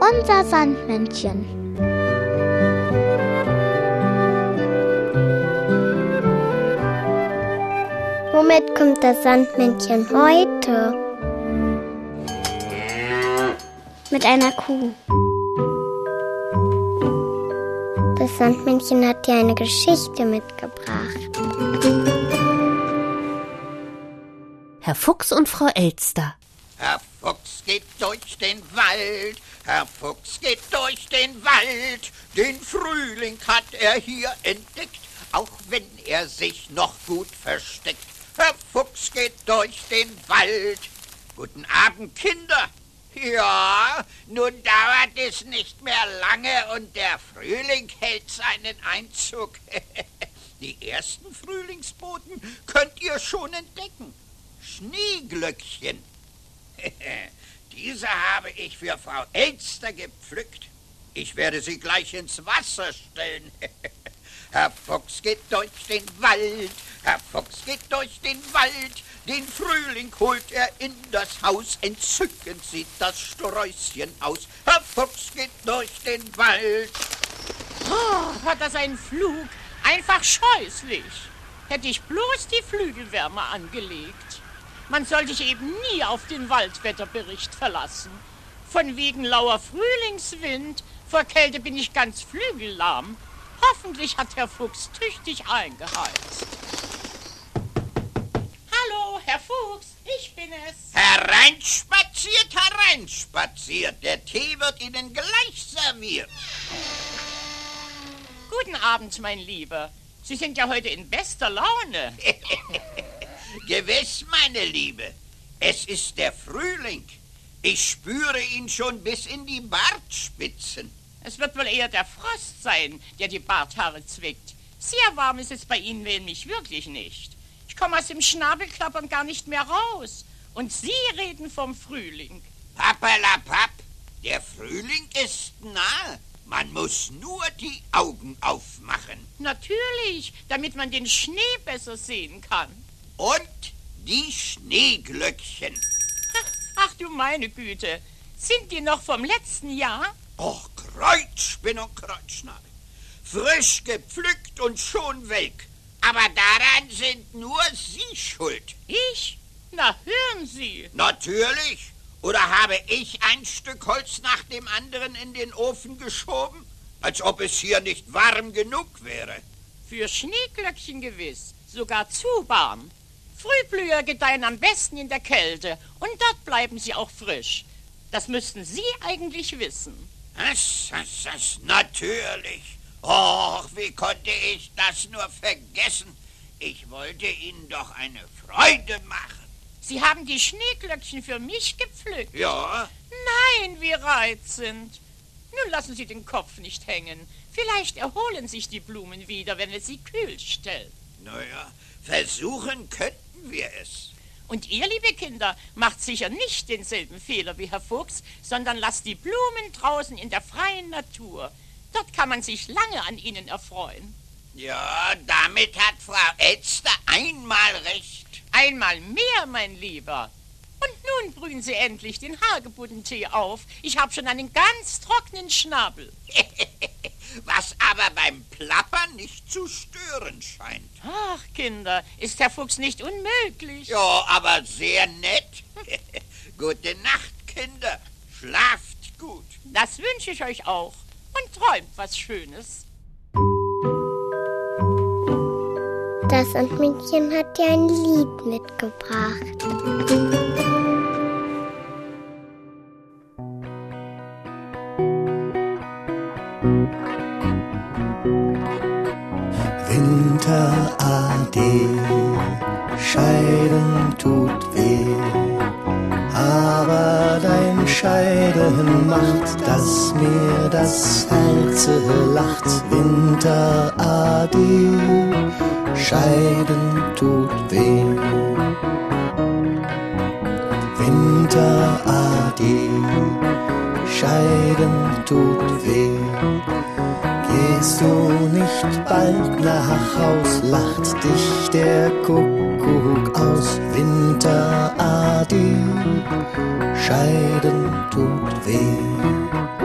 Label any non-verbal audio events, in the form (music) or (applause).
Unser Sandmännchen. Womit kommt das Sandmännchen heute? Mit einer Kuh. Das Sandmännchen hat dir eine Geschichte mitgebracht. Herr Fuchs und Frau Elster. Herr Fuchs geht durch den Wald, Herr Fuchs geht durch den Wald, den Frühling hat er hier entdeckt, auch wenn er sich noch gut versteckt. Herr Fuchs geht durch den Wald. Guten Abend, Kinder. Ja, nun dauert es nicht mehr lange und der Frühling hält seinen Einzug. (laughs) Die ersten Frühlingsboten könnt ihr schon entdecken. Schneeglöckchen. (laughs) Diese habe ich für Frau Elster gepflückt. Ich werde sie gleich ins Wasser stellen. (laughs) Herr Fuchs geht durch den Wald, Herr Fuchs geht durch den Wald, den Frühling holt er in das Haus, entzückend sieht das Sträußchen aus. Herr Fuchs geht durch den Wald. Oh, hat das einen Flug? Einfach scheußlich. Hätte ich bloß die Flügelwärme angelegt. Man soll sich eben nie auf den Waldwetterbericht verlassen. Von wegen lauer Frühlingswind, vor Kälte bin ich ganz flügellahm. Hoffentlich hat Herr Fuchs tüchtig eingeheizt. Hallo, Herr Fuchs, ich bin es. Hereinspaziert, hereinspaziert. Der Tee wird Ihnen gleich serviert. Guten Abend, mein Lieber. Sie sind ja heute in bester Laune. (laughs) Gewiss, meine Liebe. Es ist der Frühling. Ich spüre ihn schon bis in die Bartspitzen. Es wird wohl eher der Frost sein, der die Barthaare zwickt. Sehr warm ist es bei Ihnen nämlich wirklich nicht. Ich komme aus dem Schnabelklappern gar nicht mehr raus. Und Sie reden vom Frühling. Pappalapapp, der Frühling ist nahe. Man muss nur die Augen aufmachen. Natürlich, damit man den Schnee besser sehen kann. Und die Schneeglöckchen. (laughs) Ach du meine Güte, sind die noch vom letzten Jahr? Och, Kreuzspinn und Kreuzschnabel. Frisch gepflückt und schon welk. Aber daran sind nur Sie schuld. Ich? Na, hören Sie. Natürlich. Oder habe ich ein Stück Holz nach dem anderen in den Ofen geschoben? Als ob es hier nicht warm genug wäre. Für Schneeglöckchen gewiss. Sogar zu warm. Frühblüher gedeihen am besten in der Kälte. Und dort bleiben sie auch frisch. Das müssten Sie eigentlich wissen. Das, das, das, natürlich. Och, wie konnte ich das nur vergessen? Ich wollte Ihnen doch eine Freude machen. Sie haben die Schneeglöckchen für mich gepflückt. Ja? Nein, wie reizend. Nun lassen Sie den Kopf nicht hängen. Vielleicht erholen sich die Blumen wieder, wenn wir sie kühl stellen. Naja, versuchen könnten wir es. Und ihr, liebe Kinder, macht sicher nicht denselben Fehler wie Herr Fuchs, sondern lasst die Blumen draußen in der freien Natur. Dort kann man sich lange an ihnen erfreuen. Ja, damit hat Frau Elster einmal recht. Einmal mehr, mein Lieber. Und nun brühen Sie endlich den Hagebuttentee auf. Ich habe schon einen ganz trockenen Schnabel. (laughs) Was aber beim Plappern nicht zu stören scheint. Ach, Kinder, ist Herr Fuchs nicht unmöglich. Ja, aber sehr nett. (laughs) Gute Nacht, Kinder. Schlaft gut. Das wünsche ich euch auch. Und träumt was Schönes. Das Sandmännchen hat dir ein Lied mitgebracht. Winterade, Scheiden tut weh, aber dein Scheiden macht, dass mir das Herz lacht. Winterade, Scheiden tut weh. Winterade, Scheiden tut weh. Gehst du nicht bald nach Haus, lacht dich der Kuckuck aus. Winterade, scheiden tut weh.